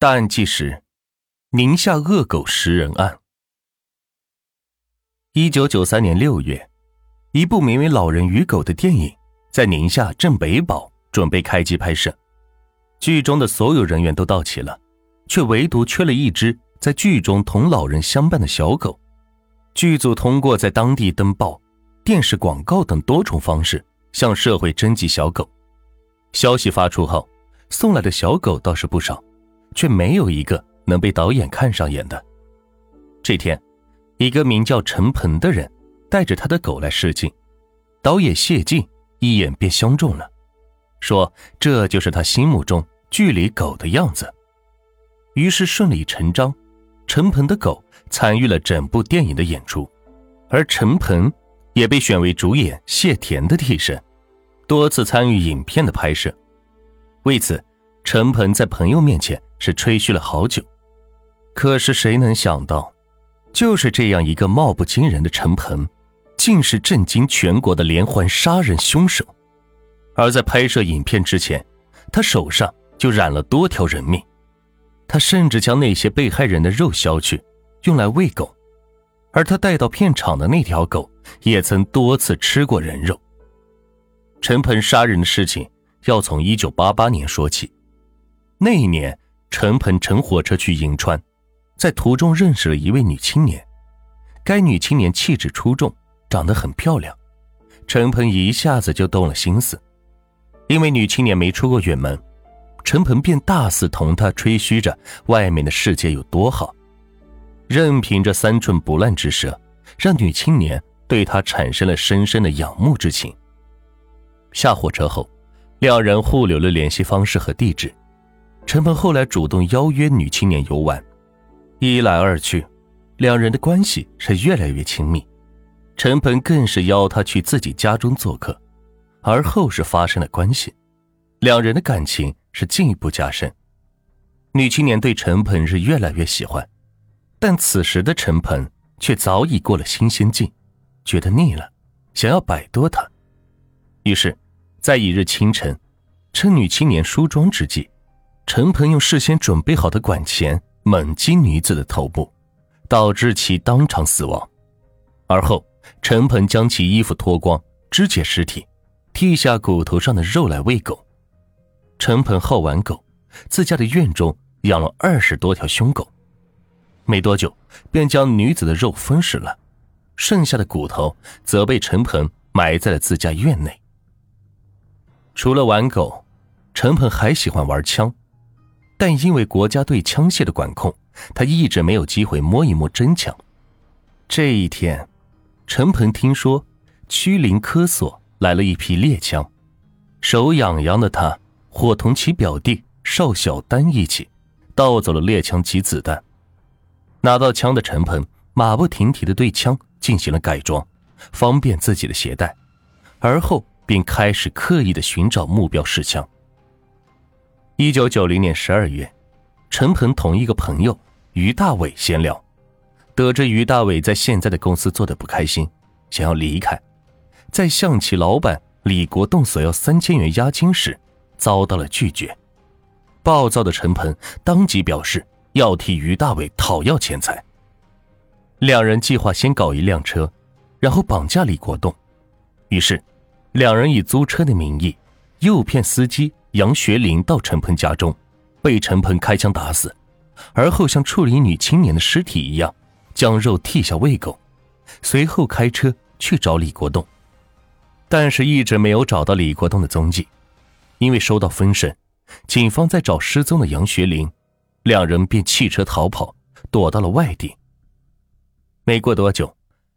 大案纪实：宁夏恶狗食人案。一九九三年六月，一部名为《老人与狗》的电影在宁夏镇北堡准备开机拍摄，剧中的所有人员都到齐了，却唯独缺了一只在剧中同老人相伴的小狗。剧组通过在当地登报、电视广告等多种方式向社会征集小狗。消息发出后，送来的小狗倒是不少。却没有一个能被导演看上眼的。这天，一个名叫陈鹏的人带着他的狗来试镜，导演谢晋一眼便相中了，说这就是他心目中剧里狗的样子。于是顺理成章，陈鹏的狗参与了整部电影的演出，而陈鹏也被选为主演谢田的替身，多次参与影片的拍摄。为此，陈鹏在朋友面前。是吹嘘了好久，可是谁能想到，就是这样一个貌不惊人的陈鹏，竟是震惊全国的连环杀人凶手。而在拍摄影片之前，他手上就染了多条人命。他甚至将那些被害人的肉削去，用来喂狗。而他带到片场的那条狗，也曾多次吃过人肉。陈鹏杀人的事情要从一九八八年说起，那一年。陈鹏乘火车去银川，在途中认识了一位女青年。该女青年气质出众，长得很漂亮，陈鹏一下子就动了心思。因为女青年没出过远门，陈鹏便大肆同她吹嘘着外面的世界有多好，任凭这三寸不烂之舌，让女青年对他产生了深深的仰慕之情。下火车后，两人互留了联系方式和地址。陈鹏后来主动邀约女青年游玩，一来二去，两人的关系是越来越亲密。陈鹏更是邀她去自己家中做客，而后是发生了关系，两人的感情是进一步加深。女青年对陈鹏是越来越喜欢，但此时的陈鹏却早已过了新鲜劲，觉得腻了，想要摆脱她。于是，在一日清晨，趁女青年梳妆之际。陈鹏用事先准备好的管钳猛击女子的头部，导致其当场死亡。而后，陈鹏将其衣服脱光，肢解尸体，剔下骨头上的肉来喂狗。陈鹏好玩狗，自家的院中养了二十多条凶狗。没多久，便将女子的肉分食了，剩下的骨头则被陈鹏埋在了自家院内。除了玩狗，陈鹏还喜欢玩枪。但因为国家对枪械的管控，他一直没有机会摸一摸真枪。这一天，陈鹏听说区林科所来了一批猎枪，手痒痒的他伙同其表弟邵小丹一起盗走了猎枪及子弹。拿到枪的陈鹏马不停蹄的对枪进行了改装，方便自己的携带，而后便开始刻意的寻找目标试枪。一九九零年十二月，陈鹏同一个朋友于大伟闲聊，得知于大伟在现在的公司做的不开心，想要离开，在向其老板李国栋索要三千元押金时，遭到了拒绝。暴躁的陈鹏当即表示要替于大伟讨要钱财。两人计划先搞一辆车，然后绑架李国栋。于是，两人以租车的名义诱骗司机。杨学林到陈鹏家中，被陈鹏开枪打死，而后像处理女青年的尸体一样，将肉剔下喂狗，随后开车去找李国栋，但是一直没有找到李国栋的踪迹。因为收到风声，警方在找失踪的杨学林，两人便弃车逃跑，躲到了外地。没过多久，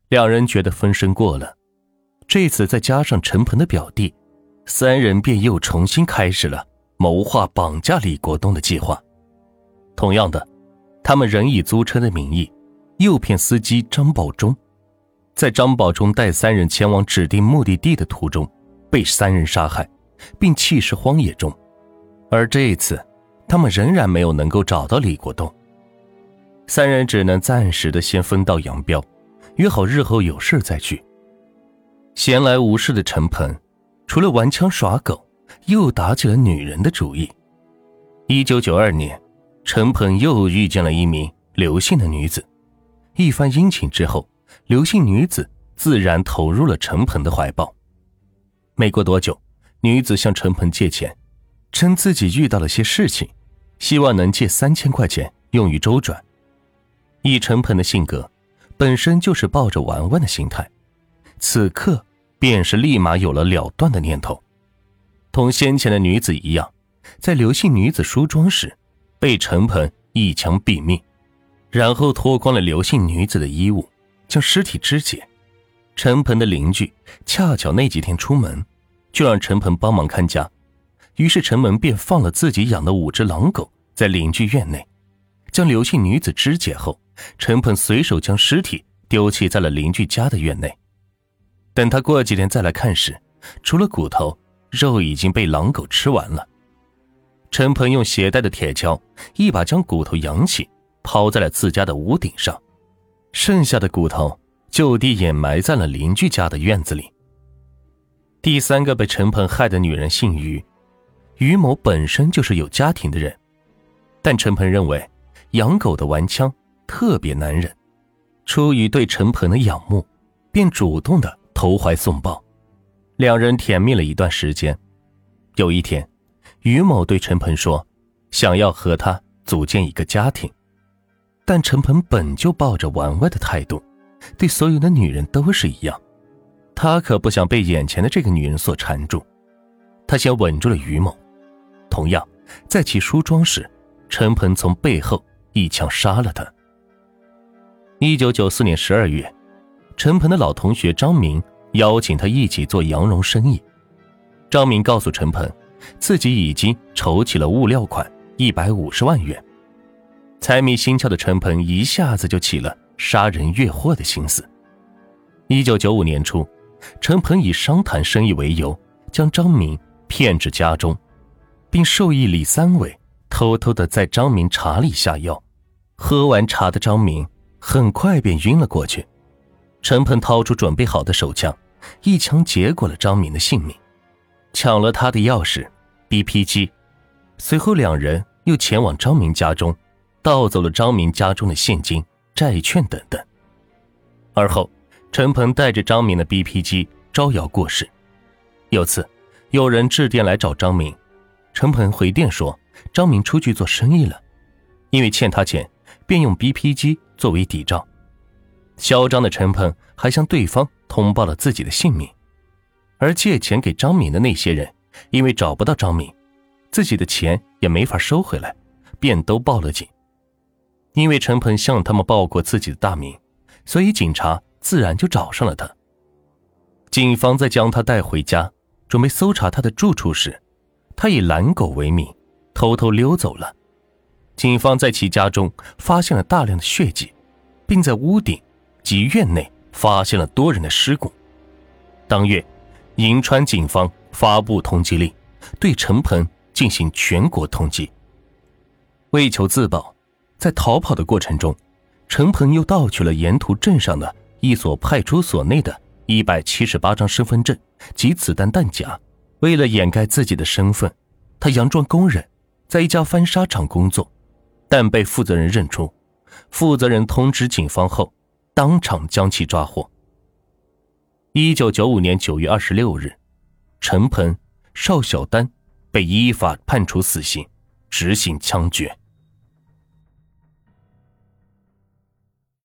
两人觉得风声过了，这次再加上陈鹏的表弟。三人便又重新开始了谋划绑架李国栋的计划。同样的，他们仍以租车的名义诱骗司机张宝忠，在张宝忠带三人前往指定目的地的途中，被三人杀害，并弃尸荒野中。而这一次，他们仍然没有能够找到李国栋，三人只能暂时的先分道扬镳，约好日后有事再聚。闲来无事的陈鹏。除了玩枪耍狗，又打起了女人的主意。一九九二年，陈鹏又遇见了一名刘姓的女子，一番殷勤之后，刘姓女子自然投入了陈鹏的怀抱。没过多久，女子向陈鹏借钱，称自己遇到了些事情，希望能借三千块钱用于周转。以陈鹏的性格，本身就是抱着玩玩的心态，此刻便是立马有了了断的念头。同先前的女子一样，在刘姓女子梳妆时，被陈鹏一枪毙命，然后脱光了刘姓女子的衣物，将尸体肢解。陈鹏的邻居恰巧那几天出门，就让陈鹏帮忙看家。于是陈鹏便放了自己养的五只狼狗在邻居院内，将刘姓女子肢解后，陈鹏随手将尸体丢弃在了邻居家的院内。等他过几天再来看时，除了骨头，肉已经被狼狗吃完了。陈鹏用携带的铁锹一把将骨头扬起，抛在了自家的屋顶上，剩下的骨头。就地掩埋在了邻居家的院子里。第三个被陈鹏害的女人姓于，于某本身就是有家庭的人，但陈鹏认为养狗的玩枪特别难忍，出于对陈鹏的仰慕，便主动的投怀送抱，两人甜蜜了一段时间。有一天，于某对陈鹏说，想要和他组建一个家庭，但陈鹏本就抱着玩玩的态度。对所有的女人都是一样，他可不想被眼前的这个女人所缠住。他先稳住了于某，同样，在其梳妆时，陈鹏从背后一枪杀了他。一九九四年十二月，陈鹏的老同学张明邀请他一起做羊绒生意。张明告诉陈鹏，自己已经筹起了物料款一百五十万元。财迷心窍的陈鹏一下子就起了。杀人越货的心思。一九九五年初，陈鹏以商谈生意为由，将张明骗至家中，并授意李三伟偷偷的在张明茶里下药。喝完茶的张明很快便晕了过去。陈鹏掏出准备好的手枪，一枪结果了张明的性命，抢了他的钥匙、BP 机。随后，两人又前往张明家中，盗走了张明家中的现金。债券等等。而后，陈鹏带着张明的 BP 机招摇过市。有次，有人致电来找张明，陈鹏回电说张明出去做生意了，因为欠他钱，便用 BP 机作为抵账。嚣张的陈鹏还向对方通报了自己的姓名，而借钱给张敏的那些人，因为找不到张敏，自己的钱也没法收回来，便都报了警。因为陈鹏向他们报过自己的大名，所以警察自然就找上了他。警方在将他带回家，准备搜查他的住处时，他以懒狗为名，偷偷溜走了。警方在其家中发现了大量的血迹，并在屋顶及院内发现了多人的尸骨。当月，银川警方发布通缉令，对陈鹏进行全国通缉。为求自保。在逃跑的过程中，陈鹏又盗取了沿途镇上的一所派出所内的一百七十八张身份证及子弹弹夹。为了掩盖自己的身份，他佯装工人，在一家翻砂厂工作，但被负责人认出。负责人通知警方后，当场将其抓获。一九九五年九月二十六日，陈鹏、邵小丹被依法判处死刑，执行枪决。